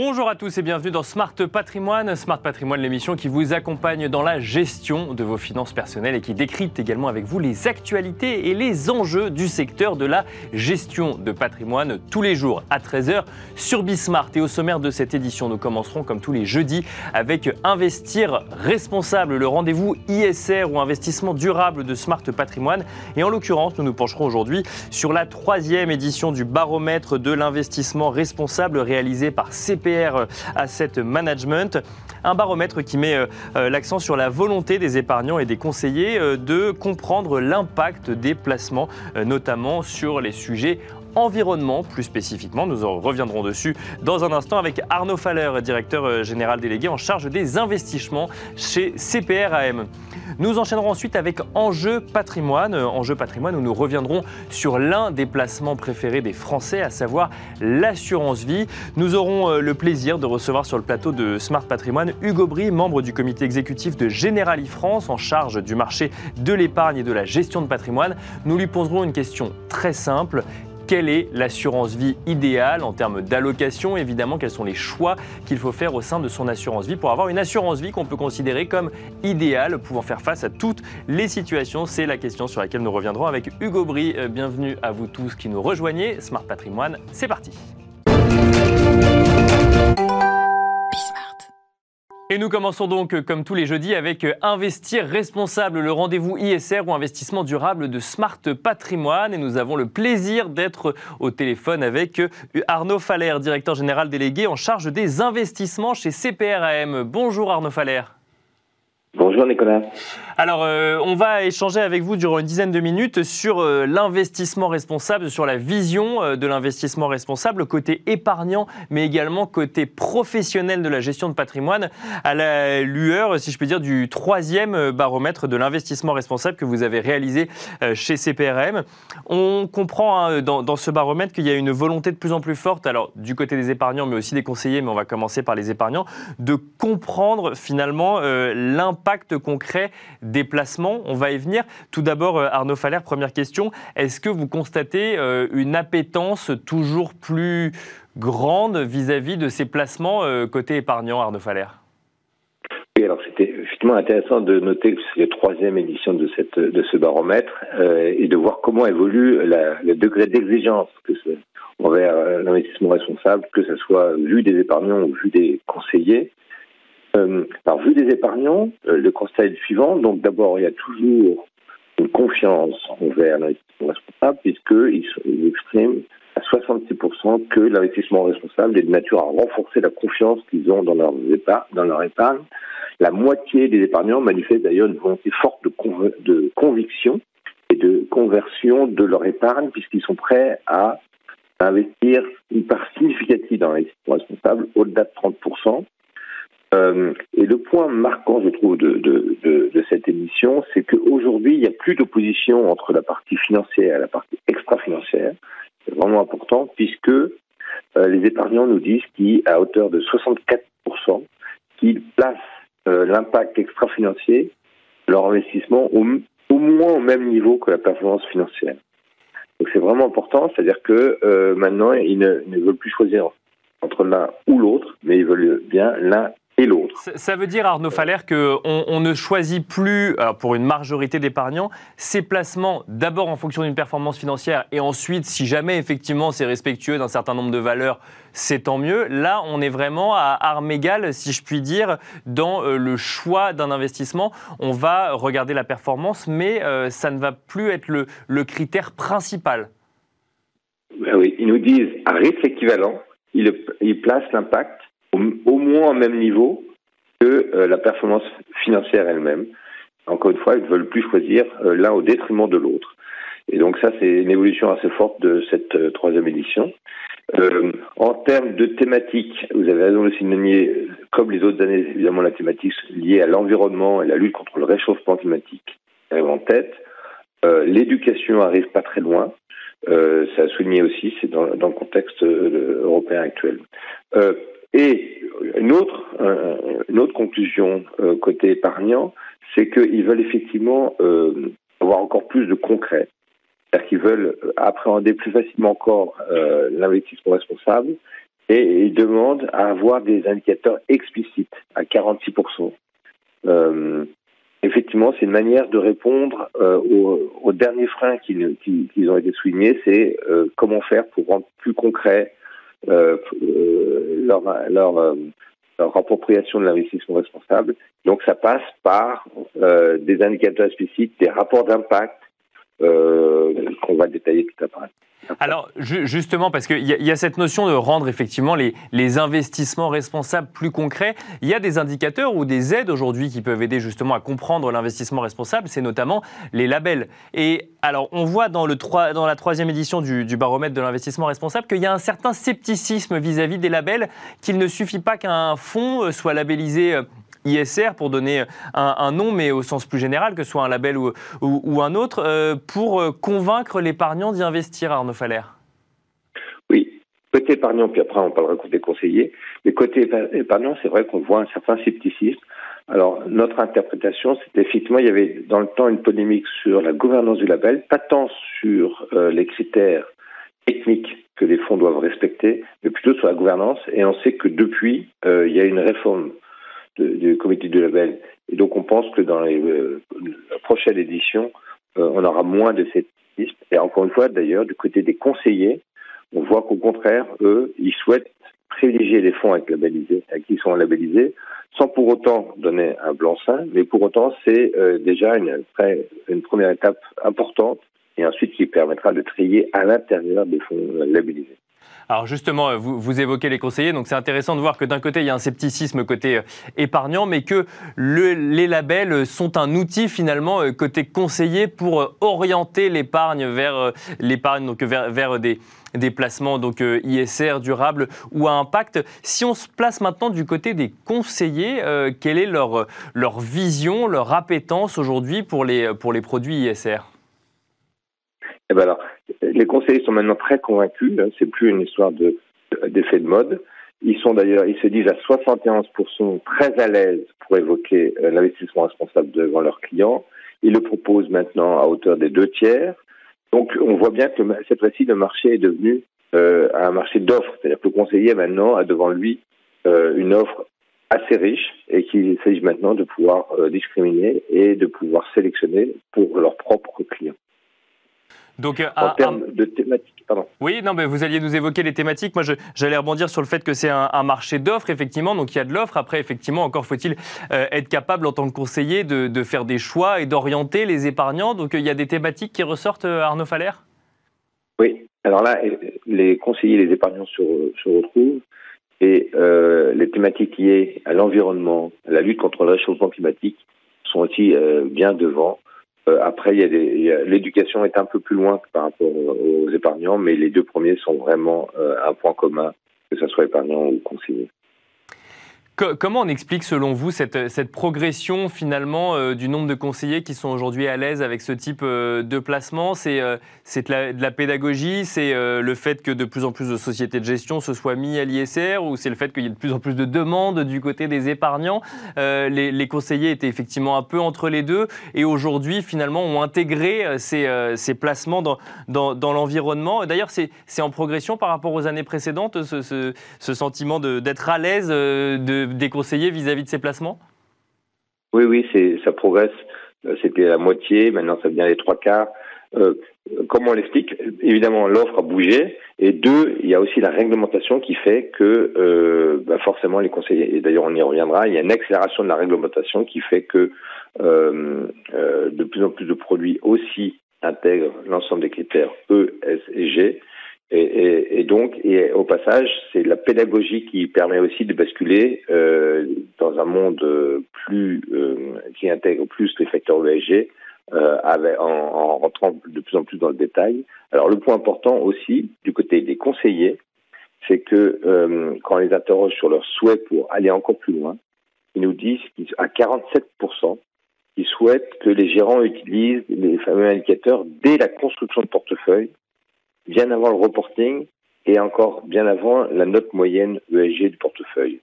Bonjour à tous et bienvenue dans Smart Patrimoine. Smart Patrimoine, l'émission qui vous accompagne dans la gestion de vos finances personnelles et qui décrypte également avec vous les actualités et les enjeux du secteur de la gestion de patrimoine tous les jours à 13h sur Bismart. Et au sommaire de cette édition, nous commencerons comme tous les jeudis avec Investir responsable, le rendez-vous ISR ou investissement durable de Smart Patrimoine. Et en l'occurrence, nous nous pencherons aujourd'hui sur la troisième édition du baromètre de l'investissement responsable réalisé par CP CPR Asset Management. Un baromètre qui met euh, euh, l'accent sur la volonté des épargnants et des conseillers euh, de comprendre l'impact des placements, notamment sur les sujets environnement plus spécifiquement. Nous en reviendrons dessus dans un instant avec Arnaud Faller, directeur général délégué en charge des investissements chez CPRAM. Nous enchaînerons ensuite avec Enjeu patrimoine. Enjeu patrimoine où nous reviendrons sur l'un des placements préférés des Français, à savoir l'assurance vie. Nous aurons euh, le plaisir de recevoir sur le plateau de Smart Patrimoine Hugo Brie, membre du comité exécutif de Generali France en charge du marché de l'épargne et de la gestion de patrimoine. Nous lui poserons une question très simple quelle est l'assurance vie idéale en termes d'allocation? Évidemment, quels sont les choix qu'il faut faire au sein de son assurance vie pour avoir une assurance vie qu'on peut considérer comme idéale, pouvant faire face à toutes les situations? C'est la question sur laquelle nous reviendrons avec Hugo Brie. Euh, bienvenue à vous tous qui nous rejoignez. Smart Patrimoine, c'est parti. Et nous commençons donc, euh, comme tous les jeudis, avec euh, Investir responsable, le rendez-vous ISR ou investissement durable de Smart Patrimoine. Et nous avons le plaisir d'être au téléphone avec euh, Arnaud Faller, directeur général délégué en charge des investissements chez CPRAM. Bonjour Arnaud Faller. Bonjour Nicolas. Alors, euh, on va échanger avec vous durant une dizaine de minutes sur euh, l'investissement responsable, sur la vision euh, de l'investissement responsable, côté épargnant, mais également côté professionnel de la gestion de patrimoine, à la lueur, si je peux dire, du troisième baromètre de l'investissement responsable que vous avez réalisé chez CPRM. On comprend hein, dans, dans, ce baromètre qu'il y a une volonté de plus en plus forte, alors du côté des épargnants, mais aussi des conseillers, mais on va commencer par les épargnants, de comprendre finalement l'impact concret des placements. On va y venir. Tout d'abord, euh, Arnaud Faller, première question. Est-ce que vous constatez euh, une appétence toujours plus grande vis-à-vis de ces placements euh, côté épargnant, Arnaud Faller? Oui, alors c'était effectivement intéressant de noter que c'est la troisième édition de, cette, de ce baromètre et de voir comment évolue le degré d'exigence envers l'investissement responsable, que ce soit vu des épargnants ou vu des conseillers. Euh, alors, vu des épargnants, euh, le constat est le suivant. Donc, d'abord, il y a toujours une confiance envers l'investissement responsable, puisqu'ils expriment à 66% que l'investissement responsable est de nature à renforcer la confiance qu'ils ont dans leur, épargne. La moitié des épargnants manifestent d'ailleurs une volonté forte de conviction et de conversion de leur épargne, puisqu'ils sont prêts à investir une part significative dans l'investissement responsable, au-delà de 30%. Euh, et le point marquant, je trouve, de, de, de, de cette émission, c'est qu'aujourd'hui, il n'y a plus d'opposition entre la partie financière et la partie extra-financière. C'est vraiment important puisque euh, les épargnants nous disent qu'à hauteur de 64%, qu'ils placent euh, l'impact extra-financier, leur investissement, au, moins au même niveau que la performance financière. Donc c'est vraiment important, c'est-à-dire que euh, maintenant, ils ne veulent plus choisir entre l'un ou l'autre, mais ils veulent bien l'un l'autre. Ça veut dire, Arnaud Faller, qu'on on ne choisit plus, pour une majorité d'épargnants, ces placements d'abord en fonction d'une performance financière et ensuite, si jamais effectivement c'est respectueux d'un certain nombre de valeurs, c'est tant mieux. Là, on est vraiment à armes égales, si je puis dire, dans euh, le choix d'un investissement. On va regarder la performance, mais euh, ça ne va plus être le, le critère principal. Ben oui, ils nous disent à risque équivalent, ils, ils placent l'impact au, moins au même niveau que euh, la performance financière elle-même. Encore une fois, ils ne veulent plus choisir euh, l'un au détriment de l'autre. Et donc ça, c'est une évolution assez forte de cette euh, troisième édition. en termes de thématiques, vous avez raison de le signaler, comme les autres années, évidemment, la thématique liée à l'environnement et la lutte contre le réchauffement climatique est en tête. L'éducation arrive pas très loin. ça a souligné aussi, c'est dans, le contexte européen actuel. Et une autre, autre conclusion euh, côté épargnant, c'est qu'ils veulent effectivement euh, avoir encore plus de concret. C'est-à-dire qu'ils veulent appréhender plus facilement encore euh, l'investissement responsable et ils demandent à avoir des indicateurs explicites à 46%. Euh, effectivement, c'est une manière de répondre euh, aux, derniers freins qui, qui, ont été soulignés, c'est euh, comment faire pour rendre plus concret euh, leur, leur, leur, appropriation de l'investissement responsable. Donc ça passe par des indicateurs explicites, des rapports d'impact qu'on va détailler tout à l'heure. Alors justement, parce qu'il y, a cette notion de rendre effectivement les, investissements responsables plus concrets, il y a des indicateurs ou des aides aujourd'hui qui peuvent aider justement à comprendre l'investissement responsable, c'est notamment les labels. Et alors on voit dans, le 3, dans la troisième édition du, du baromètre de l'investissement responsable qu'il y a un certain scepticisme vis-à-vis -vis des labels, qu'il ne suffit pas qu'un fonds euh, soit labellisé euh, ISR pour donner un, nom, mais au sens plus général, que ce soit un label ou, un autre, euh, pour euh, convaincre l'épargnant d'y investir, Arnaud Faller? Oui, côté épargnant, puis après on parlera côté conseiller, mais côté épargnant, c'est vrai qu'on voit un certain scepticisme. Alors, notre interprétation, c'était effectivement, il y avait dans le temps une polémique sur la gouvernance du label, pas tant sur euh, les critères techniques que les fonds doivent respecter, mais plutôt sur la gouvernance. Et on sait que depuis, il y a une réforme du comité du label. Et donc on pense que dans les, euh, la prochaine édition, euh, on aura moins de cette liste. Et encore une fois, d'ailleurs, du côté des conseillers, on voit qu'au contraire, eux, ils souhaitent privilégier les fonds avec labellisés, à qui sont labellisés, sans pour autant donner un blanc-seing, mais pour autant, c'est euh, déjà une, une première étape importante et ensuite qui permettra de trier à l'intérieur des fonds labellisés. Alors justement, vous, vous évoquez les conseillers, donc c'est intéressant de voir que d'un côté, il y a un scepticisme côté euh, épargnant, mais que les labels sont un outil finalement euh, côté conseiller pour euh, orienter l'épargne vers l'épargne, donc vers, des, des placements donc ISR durables ou à impact. Si on se place maintenant du côté des conseillers, quelle est leur, leur vision, leur appétence aujourd'hui pour les, pour les produits ISR eh ben alors, les conseillers sont maintenant très convaincus. Hein, c'est plus une histoire de, d'effet de mode. Ils sont d'ailleurs, ils se disent à 71% très à l'aise pour évoquer euh, l'investissement responsable devant leurs clients. Ils le proposent maintenant à hauteur des deux tiers. Donc, on voit bien que cette fois-ci, le marché est devenu euh, un marché d'offres. C'est-à-dire que le conseiller maintenant a devant lui euh, une offre assez riche et qu'il s'agit maintenant de pouvoir discriminer et de pouvoir sélectionner pour leurs propres clients. Donc, euh, en termes de thématiques, pardon. Oui, non, mais vous alliez nous évoquer les thématiques. Moi, j'allais rebondir sur le fait que c'est un, marché d'offres, effectivement. Donc, il y a de l'offre. Après, effectivement, encore faut-il euh, être capable, en tant que conseiller, de, faire des choix et d'orienter les épargnants. Donc, il y a des thématiques qui ressortent, euh, Arnaud Faller? Oui. Alors là, les conseillers et les épargnants se, se retrouvent. Et les thématiques liées à l'environnement, à la lutte contre le réchauffement climatique sont aussi bien devant. Euh, après, l'éducation est un peu plus loin par rapport aux épargnants, mais les deux premiers sont vraiment euh, un point commun, que ce soit épargnant ou conseiller comment on explique selon vous cette, progression finalement euh, du nombre de conseillers qui sont aujourd'hui à l'aise avec ce type euh, de placement? C'est euh, de, la pédagogie? C'est le fait que de plus en plus de sociétés de gestion se soient mis à l'ISR? Ou c'est le fait qu'il y ait de plus en plus de demandes du côté des épargnants? Les, conseillers étaient effectivement un peu entre les deux et aujourd'hui finalement ont intégré ces, ces placements dans, dans, dans l'environnement. D'ailleurs c'est en progression par rapport aux années précédentes ce, ce, ce sentiment d'être à l'aise de des conseillers vis-à-vis de ces placements? Oui, oui, ça progresse. Euh, c'était la moitié, maintenant ça devient les trois quarts. Euh, comment on l'explique Évidemment, l'offre a bougé, et deux, il y a aussi la réglementation qui fait que euh, bah, forcément les conseillers, et d'ailleurs on y reviendra, il y a une accélération de la réglementation qui fait que de plus en plus de produits aussi intègrent l'ensemble des critères E, S et G, et, et, et, donc, et au passage, c'est la pédagogie qui permet aussi de basculer euh, dans un monde plus euh, qui intègre plus les facteurs ESG, euh, avec, en, en, rentrant de plus en plus dans le détail. Alors, le point important aussi du côté des conseillers, c'est que euh, quand on les interroge sur leur souhait pour aller encore plus loin, ils nous disent qu'à 47%, ils souhaitent que les gérants utilisent les fameux indicateurs dès la construction de portefeuille bien avant le reporting et encore bien avant la note moyenne ESG du portefeuille.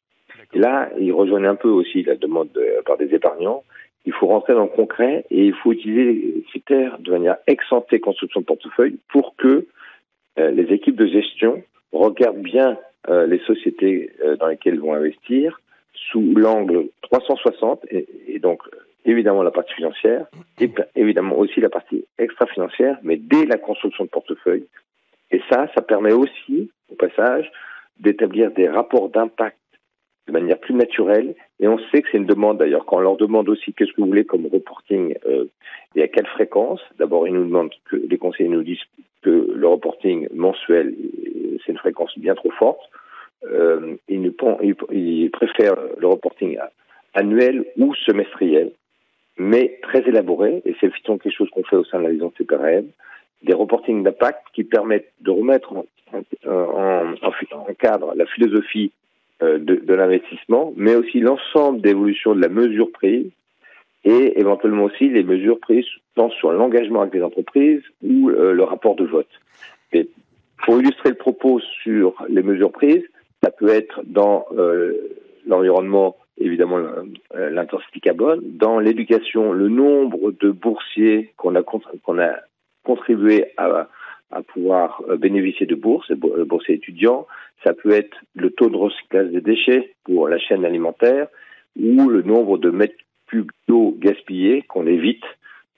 Et là, il rejoint un peu aussi la demande par des épargnants. Il faut rentrer dans le concret et il faut utiliser les critères de manière exemptée construction de portefeuille pour que euh, les équipes de gestion regardent bien les sociétés dans lesquelles ils vont investir sous l'angle 360 et, et, donc évidemment la partie financière et évidemment aussi la partie extra-financière, mais dès la construction de portefeuille. Et ça, ça permet aussi, au passage, d'établir des rapports d'impact de manière plus naturelle. Et on sait que c'est une demande d'ailleurs. Quand on leur demande aussi qu'est-ce que vous voulez comme reporting euh, et à quelle fréquence, d'abord ils nous demandent que les conseillers nous disent que le reporting mensuel c'est une fréquence bien trop forte. Euh, ils, préfèrent le reporting annuel ou semestriel, mais très élaboré. Et c'est quelque chose qu'on fait au sein de la maison CPRM des reportings d'impact qui permettent de remettre en, cadre la philosophie euh, de, l'investissement, mais aussi l'ensemble d'évolution de la mesure prise et éventuellement aussi les mesures prises tant sur l'engagement avec les entreprises ou euh, le rapport de vote. Et pour illustrer le propos sur les mesures prises, ça peut être dans euh, l'environnement, évidemment l'intensité carbone, dans l'éducation, le nombre de boursiers qu'on a contribué à, pouvoir bénéficier de bourses, boursiers étudiants, ça peut être le taux de recyclage des déchets pour la chaîne alimentaire ou le nombre de mètres cubes d'eau gaspillés qu'on évite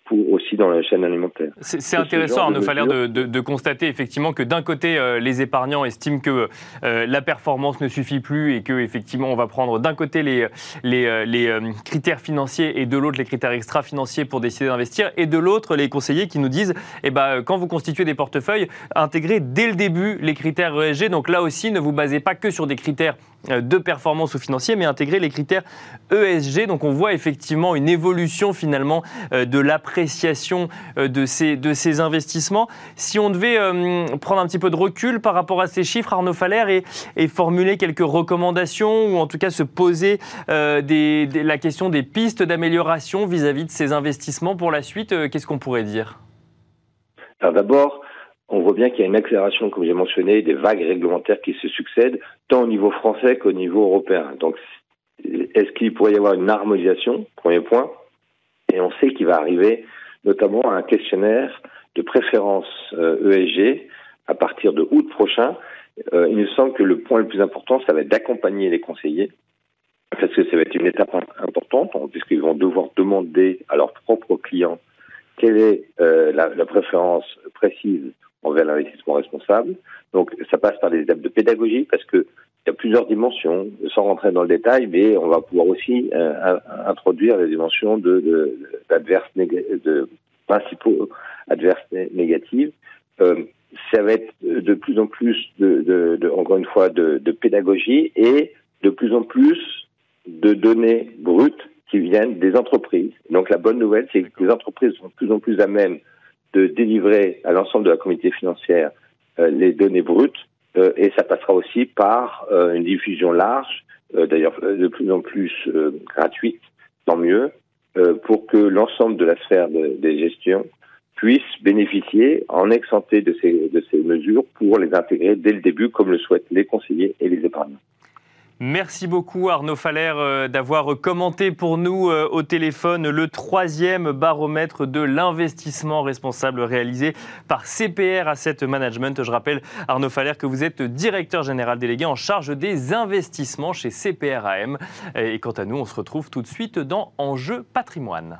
pour aussi dans la chaîne alimentaire. C'est intéressant, Arnaud Faller, de, de, de, constater effectivement que d'un côté, euh, les épargnants estiment que euh, la performance ne suffit plus et que effectivement, on va prendre d'un côté les, les, euh, les critères financiers et de l'autre les critères extra-financiers pour décider d'investir, et de l'autre les conseillers qui nous disent, eh ben, quand vous constituez des portefeuilles, intégrez dès le début les critères ESG. Donc là aussi, ne vous basez pas que sur des critères de performance ou financier, mais intégrer les critères ESG. Donc on voit effectivement une évolution finalement de l'après appréciation euh, de ces, investissements. Si on devait euh, prendre un petit peu de recul par rapport à ces chiffres, Arnaud Faller, et, formuler quelques recommandations, ou en tout cas se poser euh, la question des pistes d'amélioration vis-à-vis de ces investissements pour la suite, qu'est-ce qu'on pourrait dire? Alors d'abord, on voit bien qu'il y a une accélération, comme j'ai mentionné, des vagues réglementaires qui se succèdent, tant au niveau français qu'au niveau européen. Donc, est-ce qu'il pourrait y avoir une harmonisation? Premier point. Et on sait qu'il va arriver notamment un questionnaire de préférence ESG euh, e à partir de août prochain. Euh, il nous semble que le point le plus important, ça va être d'accompagner les conseillers, parce que ça va être une étape importante, puisqu'ils vont devoir demander à leurs propres clients quelle est euh, la, préférence précise envers l'investissement responsable. Donc ça passe par des étapes de pédagogie, parce que il y a plusieurs dimensions, sans rentrer dans le détail, mais on va pouvoir aussi euh, introduire les dimensions de, d'adverses principaux adverses négatives. Euh, ça va être de plus en plus encore une fois de, pédagogie et de plus en plus de données brutes qui viennent des entreprises. Donc la bonne nouvelle, c'est que les entreprises sont de plus en plus à même de délivrer à l'ensemble de la communauté financière euh, les données brutes et ça passera aussi par euh, une diffusion large, euh, d'ailleurs de plus en plus gratuite, tant mieux, pour que l'ensemble de la sphère de, des gestions puisse bénéficier en exempté de ces, de ces mesures pour les intégrer dès le début, comme le souhaitent les conseillers et les épargnants. Merci beaucoup Arnaud Faller euh, d'avoir commenté pour nous euh, au téléphone le troisième baromètre de l'investissement responsable réalisé par CPR Asset Management. Je rappelle Arnaud Faller que vous êtes directeur général délégué en charge des investissements chez CPR AM. Et quant à nous, on se retrouve tout de suite dans Enjeu patrimoine.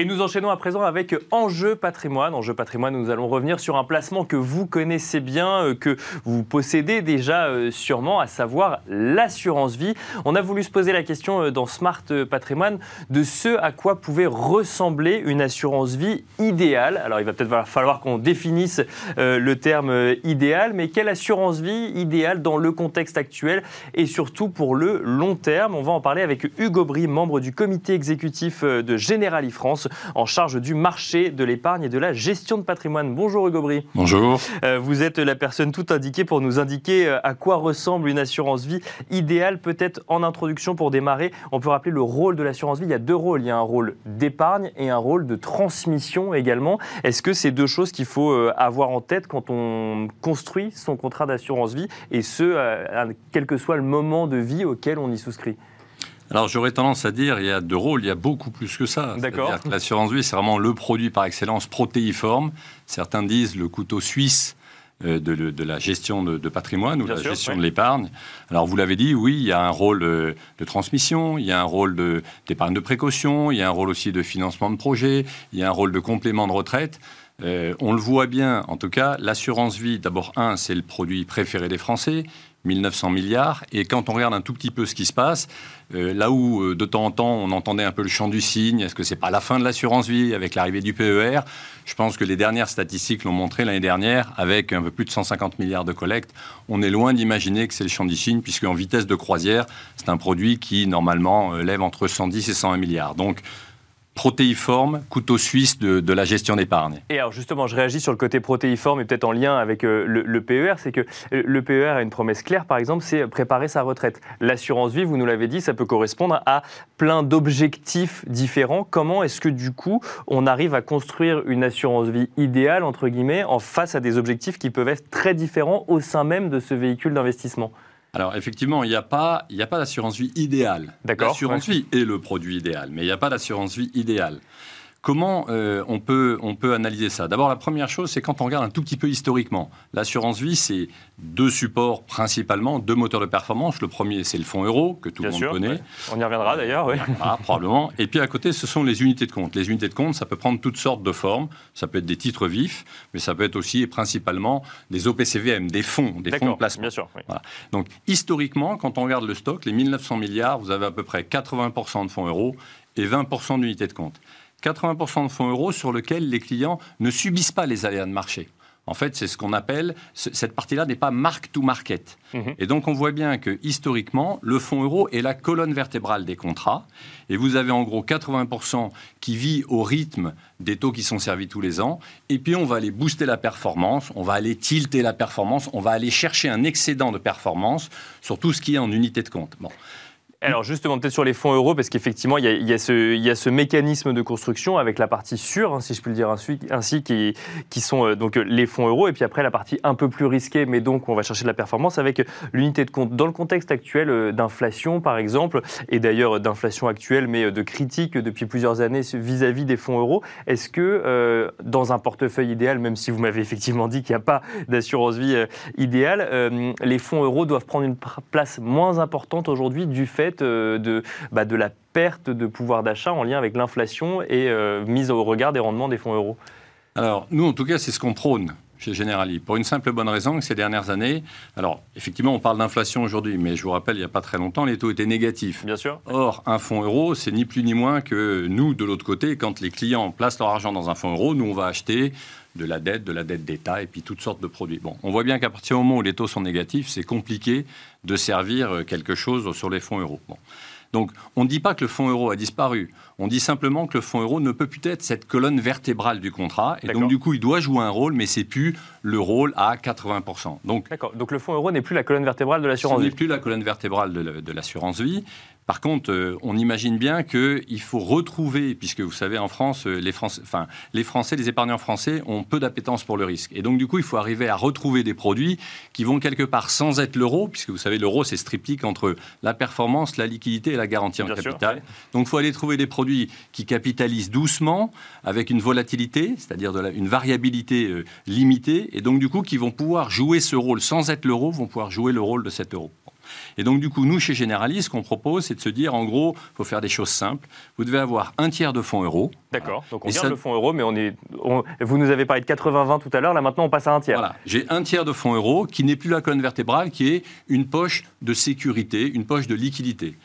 Et nous enchaînons à présent avec Enjeu patrimoine. Enjeu patrimoine, nous allons revenir sur un placement que vous connaissez bien, euh, que vous possédez déjà euh, sûrement, à savoir l'assurance vie. On a voulu se poser la question euh, dans Smart Patrimoine de ce à quoi pouvait ressembler une assurance vie idéale. Alors il va peut-être falloir qu'on définisse le terme idéal, mais quelle assurance vie idéale dans le contexte actuel et surtout pour le long terme? On va en parler avec Hugo Brie, membre du comité exécutif de Generali France en charge du marché de l'épargne et de la gestion de patrimoine. Bonjour Hugo Brie. Bonjour. Euh, vous êtes la personne tout indiquée pour nous indiquer euh, à quoi ressemble une assurance vie idéale. Peut-être en introduction pour démarrer, on peut rappeler le rôle de l'assurance vie. Il y a deux rôles. Il y a un rôle d'épargne et un rôle de transmission également. Est-ce que c'est deux choses qu'il faut euh, avoir en tête quand on construit son contrat d'assurance vie et ce, quel que soit le moment de vie auquel on y souscrit? Alors j'aurais tendance à dire, il y a deux rôles, il y a beaucoup plus que ça. D'accord. L'assurance vie, c'est vraiment le produit par excellence protéiforme. Certains disent le couteau suisse euh, de, la gestion de, patrimoine ou de la gestion de l'épargne. Alors vous l'avez dit, oui, il y a un rôle euh, de transmission, il y a un rôle d'épargne de, précaution, il y a un rôle aussi de financement de projet, il y a un rôle de complément de retraite. Euh, on le voit bien, en tout cas, l'assurance vie, d'abord, un, c'est le produit préféré des Français. 1900 milliards. Et quand on regarde un tout petit peu ce qui se passe, euh, là où euh, de temps en temps on entendait un peu le chant du cygne, est-ce que c'est pas la fin de l'assurance vie avec l'arrivée du PER Je pense que les dernières statistiques l'ont montré l'année dernière, avec un peu plus de 150 milliards de collectes. On est loin d'imaginer que c'est le chant du cygne, puisque en vitesse de croisière, c'est un produit qui normalement euh, lève entre 110 et 120 milliards. Donc protéiforme, couteau suisse de, la gestion d'épargne. Et alors justement, je réagis sur le côté protéiforme et peut-être en lien avec euh, le, PER, c'est que le PER a une promesse claire, par exemple, c'est préparer sa retraite. L'assurance vie, vous nous l'avez dit, ça peut correspondre à plein d'objectifs différents. Comment est-ce que du coup, on arrive à construire une assurance vie idéale, entre guillemets, en face à des objectifs qui peuvent être très différents au sein même de ce véhicule d'investissement? Alors effectivement, il n'y a pas, pas d'assurance vie idéale. L'assurance vie est le produit idéal, mais il n'y a pas d'assurance vie idéale. Comment euh, on, peut, on peut analyser ça? D'abord, la première chose, c'est quand on regarde un tout petit peu historiquement. L'assurance vie, c'est deux supports principalement, deux moteurs de performance. Le premier, c'est le fonds euro, que tout le monde connaît. On y reviendra d'ailleurs, oui. probablement. Et puis à côté, ce sont les unités de compte. Les unités de compte, ça peut prendre toutes sortes de formes. Ça peut être des titres vifs, mais ça peut être aussi et principalement des OPCVM, des fonds, des fonds de placement. Bien sûr. Donc historiquement, quand on regarde le stock, les 1900 milliards, vous avez à peu près 80% de fonds euros et 20% d'unités de compte. 80% de fonds euros sur lesquels les clients ne subissent pas les aléas de marché. En fait, c'est ce qu'on appelle, cette partie-là n'est pas mark to market. Mhm. Et donc, on voit bien que historiquement, le fonds euro est la colonne vertébrale des contrats. Et vous avez en gros 80% qui vit au rythme des taux qui sont servis tous les ans. Et puis, on va aller booster la performance, on va aller tilter la performance, on va aller chercher un excédent de performance sur tout ce qui est en unité de compte. Bon. Alors justement, peut-être sur les fonds euros, parce qu'effectivement, il, y, a ce mécanisme de construction avec la partie sûre, hein, si je puis le dire ainsi, qui, sont euh, donc les fonds euros, et puis après la partie un peu plus risquée, mais donc on va chercher de la performance avec l'unité de compte. Dans le contexte actuel euh, d'inflation, par exemple, et d'ailleurs d'inflation actuelle, mais euh, de critique depuis plusieurs années vis-à-vis des fonds euros, est-ce que dans un portefeuille idéal, même si vous m'avez effectivement dit qu'il n'y a pas d'assurance vie idéale, les fonds euros doivent prendre une place moins importante aujourd'hui du fait euh, de, bah, de la perte de pouvoir d'achat en lien avec l'inflation et euh, mise au regard des rendements des fonds euros Alors, nous, en tout cas, c'est ce qu'on prône chez Generali, pour une simple bonne raison que ces dernières années, alors effectivement on parle d'inflation aujourd'hui, mais je vous rappelle, il n'y a pas très longtemps, les taux étaient négatifs. Bien sûr. Or, un fonds euro, c'est ni plus ni moins que nous, de l'autre côté, quand les clients placent leur argent dans un fonds euro, nous on va acheter de la dette, de la dette d'État et puis toutes sortes de produits. Bon, on voit bien qu'à partir du moment où les taux sont négatifs, c'est compliqué de servir euh, quelque chose sur les fonds euros. Bon. Donc, on ne dit pas que le fonds euro a disparu. On dit simplement que le fonds euro ne peut plus être cette colonne vertébrale du contrat. Et donc, du coup, il doit jouer un rôle, mais c'est plus le rôle à 80%. Donc, Donc, le fonds euro n'est plus la colonne vertébrale de l'assurance vie. n'est plus la colonne vertébrale de l'assurance vie. Par contre, euh, on imagine bien qu'il faut retrouver, puisque vous savez, en France, euh, les Français, enfin, les Français, les épargnants français ont peu d'appétence pour le risque. Et donc, du coup, il faut arriver à retrouver des produits qui vont quelque part sans être l'euro, puisque vous savez, l'euro, c'est ce triptyque entre la performance, la liquidité et la garantie en capital. Donc, il faut aller trouver des produits qui capitalisent doucement, avec une volatilité, c'est-à-dire une variabilité euh, limitée, et donc, du coup, qui vont pouvoir jouer ce rôle sans être l'euro, vont pouvoir jouer le rôle de cet euro. Et donc, du coup, nous, chez Generali, ce qu'on propose, c'est de se dire, en gros, il faut faire des choses simples. Vous devez avoir un tiers de fonds euros. D'accord. Donc, on garde le fonds euro, mais on est, vous nous avez parlé de 80-20 tout à l'heure. Là, maintenant, on passe à un tiers. Voilà. J'ai un tiers de fonds euros qui n'est plus la colonne vertébrale, qui est une poche de sécurité, une poche de liquidité.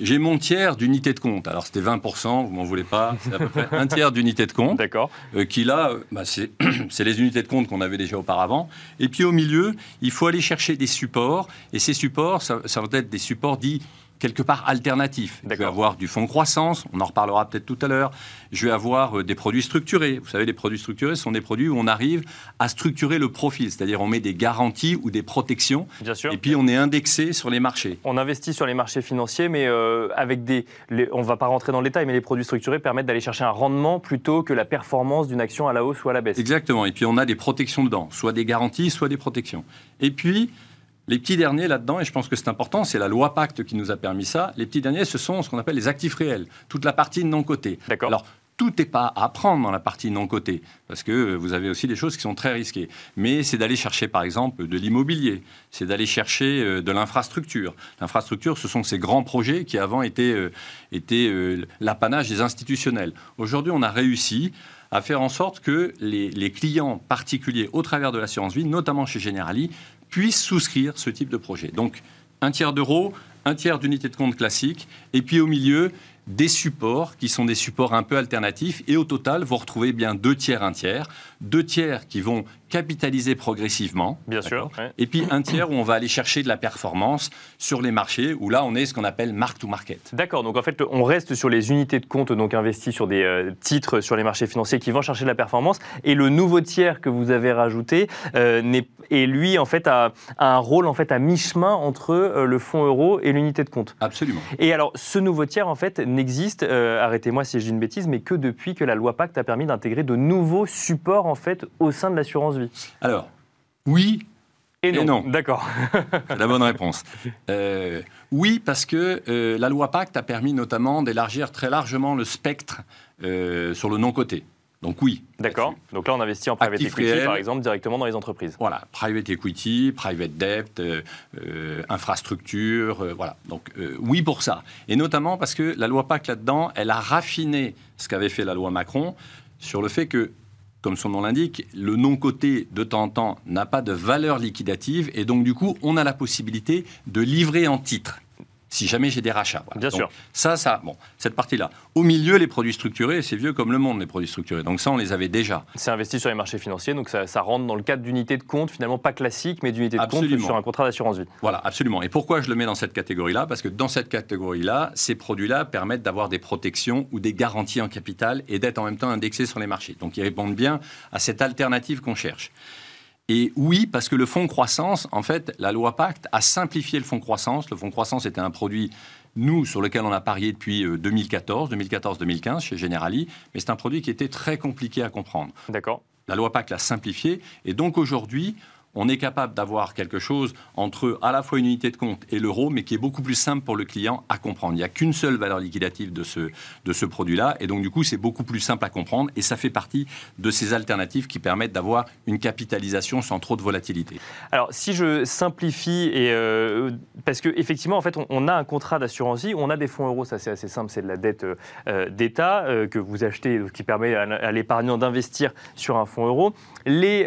J'ai mon tiers d'unité de compte. Alors c'était 20%, vous m'en voulez pas, c'est à peu près un tiers d'unité de compte. D'accord. Euh, qui là, euh, bah, c'est les unités de compte qu'on avait déjà auparavant. Et puis au milieu, il faut aller chercher des supports. Et ces supports, ça, ça va être des supports dits quelque part alternatif. Je vais avoir du fonds croissance, on en reparlera peut-être tout à l'heure. Je vais avoir euh, des produits structurés. Vous savez, les produits structurés sont des produits où on arrive à structurer le profil, c'est-à-dire on met des garanties ou des protections. Bien sûr. Et puis on est indexé sur les marchés. On investit sur les marchés financiers, mais euh, avec des. on ne va pas rentrer dans le détail, mais les produits structurés permettent d'aller chercher un rendement plutôt que la performance d'une action à la hausse ou à la baisse. Exactement. Et puis on a des protections dedans, soit des garanties, soit des protections. Et puis Les petits derniers là-dedans, et je pense que c'est important, c'est la loi Pacte qui nous a permis ça. Les petits derniers, ce sont ce qu'on appelle les actifs réels, toute la partie non cotée. D'accord. Alors, tout n'est pas à prendre dans la partie non cotée, parce que vous avez aussi des choses qui sont très risquées. Mais c'est d'aller chercher, par exemple, de l'immobilier, c'est d'aller chercher euh, de l'infrastructure. L'infrastructure, ce sont ces grands projets qui avant étaient, euh, euh, l'apanage des institutionnels. Aujourd'hui, on a réussi à faire en sorte que les, clients particuliers, au travers de l'assurance vie, notamment chez Generali, puissent souscrire ce type de projet. Donc, un tiers d'euros, un tiers d'unité de compte classique, et puis au milieu, des supports qui sont des supports un peu alternatifs. Et au total, vous retrouvez bien deux tiers, un tiers. Deux tiers qui vont capitaliser progressivement. Bien sûr. Et puis un tiers où on va aller chercher de la performance sur les marchés, où là, on est ce qu'on appelle mark to market. D'accord. Donc en fait, on reste sur les unités de compte donc investies sur des euh, titres sur les marchés financiers qui vont chercher de la performance. Et le nouveau tiers que vous avez rajouté euh, et lui en fait a, un rôle en fait à mi-chemin entre euh, le fonds euro et l'unité de compte. Absolument. Et alors, ce nouveau tiers en fait n'existe, arrêtez-moi si je dis une bêtise, mais que depuis que la loi Pacte a permis d'intégrer de nouveaux supports en fait au sein de l'assurance Alors, oui. Et non. D'accord. C'est la bonne réponse. Euh, oui, parce que euh, la loi Pacte a permis notamment d'élargir très largement le spectre euh, sur le non-coté. Donc oui. D'accord. Donc là, on investit en private equity, par exemple, directement dans les entreprises. Voilà, private equity, private debt, infrastructure, voilà. Donc oui pour ça. Et notamment parce que la loi Pacte là-dedans, elle a raffiné ce qu'avait fait la loi Macron sur le fait que comme son nom l'indique, le non-coté de temps en temps n'a pas de valeur liquidative et donc du coup, on a la possibilité de livrer en titre si jamais j'ai des rachats. Bien sûr. Ça, ça, bon, cette partie-là. Au milieu, les produits structurés, c'est vieux comme le monde, les produits structurés. Donc ça, on les avait déjà. C'est investi sur les marchés financiers, donc ça, rentre dans le cadre d'unités de compte, finalement pas classique, mais d'unité de compte sur un contrat d'assurance vie. Voilà, absolument. Et pourquoi je le mets dans cette catégorie-là? Parce que dans cette catégorie-là, ces produits-là permettent d'avoir des protections ou des garanties en capital et d'être en même temps indexés sur les marchés. Donc ils répondent bien à cette alternative qu'on cherche. Et oui, parce que le fonds croissance, en fait, la loi Pacte a simplifié le fonds croissance. Le fonds croissance était un produit, nous, sur lequel on a parié depuis 2014, euh, 2014-2015 chez Generali, mais c'est un produit qui était très compliqué à comprendre. D'accord. La loi Pacte l'a simplifié, et donc aujourd'hui, on est capable d'avoir quelque chose entre à la fois une unité de compte et l'euro, mais qui est beaucoup plus simple pour le client à comprendre. Il n'y a qu'une seule valeur liquidative de ce, de ce produit-là, et donc du coup, c'est beaucoup plus simple à comprendre, et ça fait partie de ces alternatives qui permettent d'avoir une capitalisation sans trop de volatilité. Alors, si je simplifie, et euh, parce qu'effectivement, en fait, on, a un contrat d'assurance vie, on a des fonds euros, ça c'est assez simple, c'est de la dette euh, d'État euh, que vous achetez, qui permet à l'épargnant d'investir sur un fonds euro. Les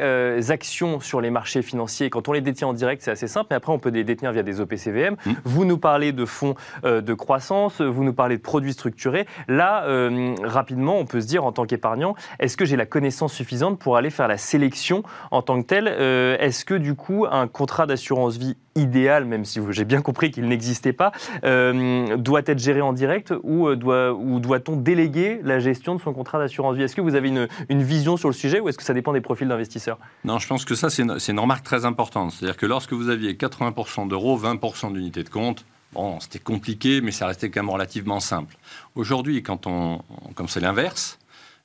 actions sur les marchés financiers, quand on les détient en direct, c'est assez simple, mais après, on peut les détenir via des OPCVM. Mmh. Vous nous parlez de fonds euh, de croissance, vous nous parlez de produits structurés. Là, euh, rapidement, on peut se dire, en tant qu'épargnant, est-ce que j'ai la connaissance suffisante pour aller faire la sélection en tant que telle? Euh, Est-ce que, du coup, un contrat d'assurance vie idéal, même si j'ai bien compris qu'il n'existait pas, doit être géré en direct ou, doit, ou doit-on déléguer la gestion de son contrat d'assurance vie? Est-ce que vous avez une, une, vision sur le sujet ou est-ce que ça dépend des profils d'investisseurs? Non, je pense que ça, c'est remarque très importante. C'est-à-dire que lorsque vous aviez 80% d'euros, 20% d'unités de compte, bon, c'était compliqué, mais ça restait quand même relativement simple. Aujourd'hui, quand on, comme c'est l'inverse,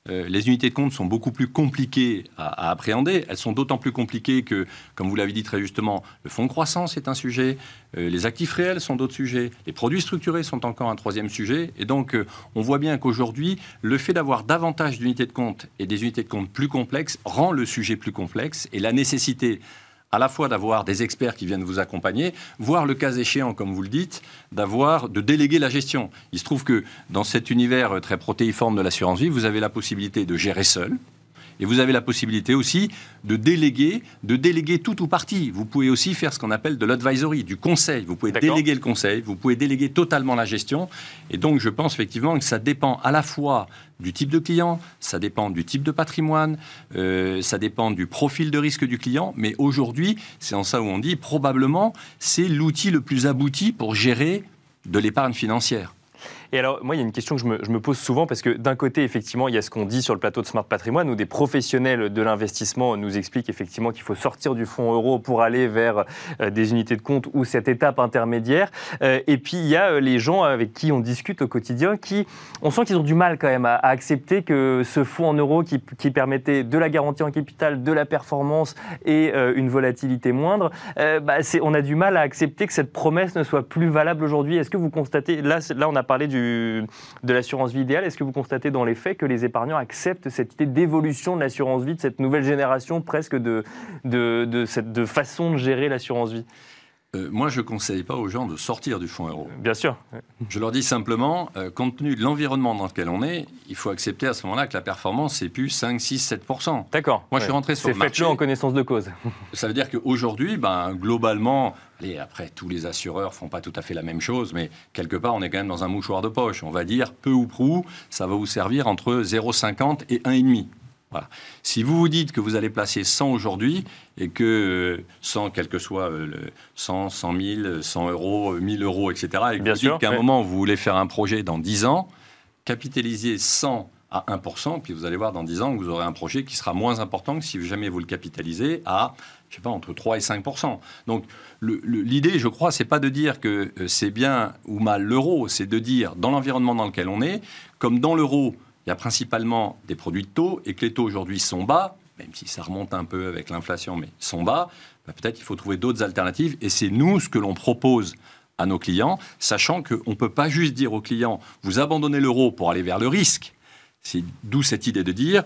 euh, les unités de compte sont beaucoup plus compliquées à, appréhender. Elles sont d'autant plus compliquées que, comme vous l'avez dit très justement, le fonds de croissance est un sujet, euh, les actifs réels sont d'autres sujets, les produits structurés sont encore un troisième sujet. Et donc, euh, on voit bien qu'aujourd'hui, le fait d'avoir davantage d'unités de compte et des unités de compte plus complexes rend le sujet plus complexe et la nécessité à la fois d'avoir des experts qui viennent vous accompagner, voire le cas échéant, comme vous le dites, d'avoir de déléguer la gestion. Il se trouve que dans cet univers très protéiforme de l'assurance vie, vous avez la possibilité de gérer seul, et vous avez la possibilité aussi de déléguer, de déléguer tout ou partie. Vous pouvez aussi faire ce qu'on appelle de l'advisory, du conseil. Vous pouvez déléguer le conseil, vous pouvez déléguer totalement la gestion. Et donc, je pense effectivement que ça dépend à la fois du type de client, ça dépend du type de patrimoine, euh, ça dépend du profil de risque du client. Mais aujourd'hui, c'est en ça où on dit probablement c'est l'outil le plus abouti pour gérer de l'épargne financière. Et alors, moi, il y a une question que je me, pose souvent parce que d'un côté, effectivement, il y a ce qu'on dit sur le plateau de Smart Patrimoine où des professionnels de l'investissement nous expliquent effectivement qu'il faut sortir du fonds euro pour aller vers euh, des unités de compte ou cette étape intermédiaire. Euh, et puis, il y a euh, les gens avec qui on discute au quotidien qui, on sent qu'ils ont du mal quand même à, accepter que ce fonds en euros qui, permettait de la garantie en capital, de la performance et une volatilité moindre, bah, on a du mal à accepter que cette promesse ne soit plus valable aujourd'hui. Est-ce que vous constatez, là, là on a parlé du, de l'assurance vie idéale, est-ce que vous constatez dans les faits que les épargnants acceptent cette idée d'évolution de l'assurance vie, de cette nouvelle génération presque de, façon de gérer l'assurance vie? Euh, moi, je ne conseille pas aux gens de sortir du fonds euro. Bien sûr. Je leur dis simplement, euh, compte tenu de l'environnement dans lequel on est, il faut accepter à ce moment-là que la performance, c'est plus 5, 6, 7% D'accord. Moi, je suis rentré sur le marché. C'est fait en connaissance de cause. Ça veut dire qu'aujourd'hui, ben, globalement, et après, tous les assureurs font pas tout à fait la même chose, mais quelque part, on est quand même dans un mouchoir de poche. On va dire, peu ou prou, ça va vous servir entre 0,50 et 1,5. Si vous vous dites que vous allez placer 100 aujourd'hui et que 100, euh, quel que soit euh, le 100, 100 000, 100 euros, 1000 euros, etc., et que vous dites qu'à un moment vous voulez faire un projet dans 10 ans, capitalisez 100 à 1%, puis vous allez voir dans 10 ans que vous aurez un projet qui sera moins important que si jamais vous le capitalisez à, je sais pas, entre 3 et 5%. Donc l'idée, je crois, c'est pas de dire que euh, c'est bien ou mal l'euro, c'est de dire dans l'environnement dans lequel on est, comme dans l'euro, il y a principalement des produits de taux et que les taux aujourd'hui sont bas, même si ça remonte un peu avec l'inflation, mais sont bas, bah, peut-être qu'il faut trouver d'autres alternatives. Et c'est nous ce que l'on propose à nos clients, sachant qu'on ne peut pas juste dire aux clients, vous abandonnez l'euro pour aller vers le risque. C'est d'où cette idée de dire,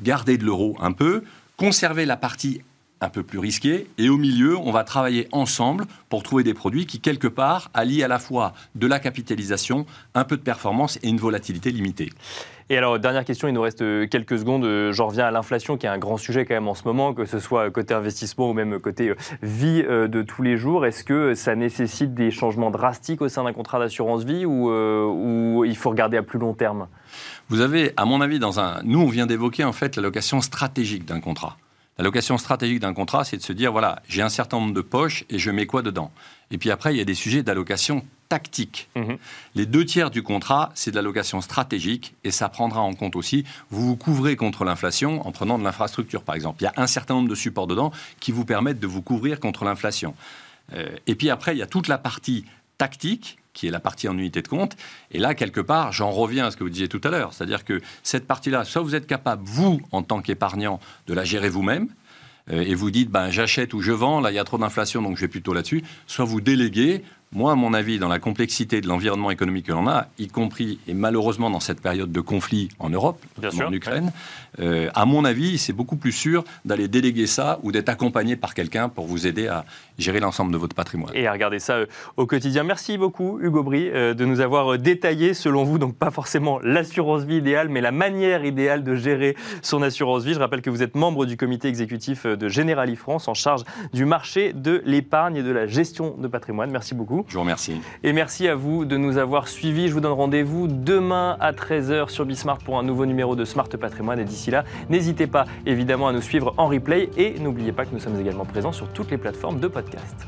gardez de l'euro un peu, conservez la partie un peu plus risquée, et au milieu, on va travailler ensemble pour trouver des produits qui, quelque part, allient à la fois de la capitalisation, un peu de performance et une volatilité limitée. Et alors, dernière question, il nous reste euh, quelques secondes. Euh, j'en reviens à l'inflation, qui est un grand sujet quand même en ce moment, que ce soit côté investissement ou même côté euh, vie de tous les jours. Est-ce que ça nécessite des changements drastiques au sein d'un contrat d'assurance vie ou, il faut regarder à plus long terme? Vous avez, à mon avis, dans un. Nous, on vient d'évoquer en fait l'allocation stratégique d'un contrat. L'allocation stratégique d'un contrat, c'est de se dire voilà, j'ai un certain nombre de poches et je mets quoi dedans? Et puis après, il y a des sujets d'allocation tactique. Mhm. Les deux tiers du contrat, c'est de l'allocation stratégique et ça prendra en compte aussi, vous vous couvrez contre l'inflation en prenant de l'infrastructure par exemple. Il y a un certain nombre de supports dedans qui vous permettent de vous couvrir contre l'inflation. Euh, et puis après, il y a toute la partie tactique qui est la partie en unité de compte. Et là, quelque part, j'en reviens à ce que vous disiez tout à l'heure. C'est-à-dire que cette partie-là, soit vous êtes capable, vous, en tant qu'épargnant, de la gérer vous-même, euh, et vous dites, ben, j'achète ou je vends, là, il y a trop d'inflation, donc je vais plutôt là-dessus, soit vous déléguez moi, à mon avis, dans la complexité de l'environnement économique que l'on a, y compris et malheureusement dans cette période de conflit en Europe, en Ukraine, euh, à mon avis, c'est beaucoup plus sûr d'aller déléguer ça ou d'être accompagné par quelqu'un pour vous aider à gérer l'ensemble de votre patrimoine. Et à regarder ça euh, au quotidien. Merci beaucoup, Hugo Brie, euh, de nous avoir détaillé, selon vous, donc pas forcément l'assurance vie idéale, mais la manière idéale de gérer son assurance vie. Je rappelle que vous êtes membre du comité exécutif de Generali France en charge du marché de l'épargne et de la gestion de patrimoine. Merci beaucoup. Je vous remercie. Et merci à vous de nous avoir suivis. Je vous donne rendez-vous demain à 13h sur Bismart pour un nouveau numéro de Smart Patrimoine. Et d'ici là, n'hésitez pas évidemment à nous suivre en replay et n'oubliez pas que nous sommes également présents sur toutes les plateformes de podcast.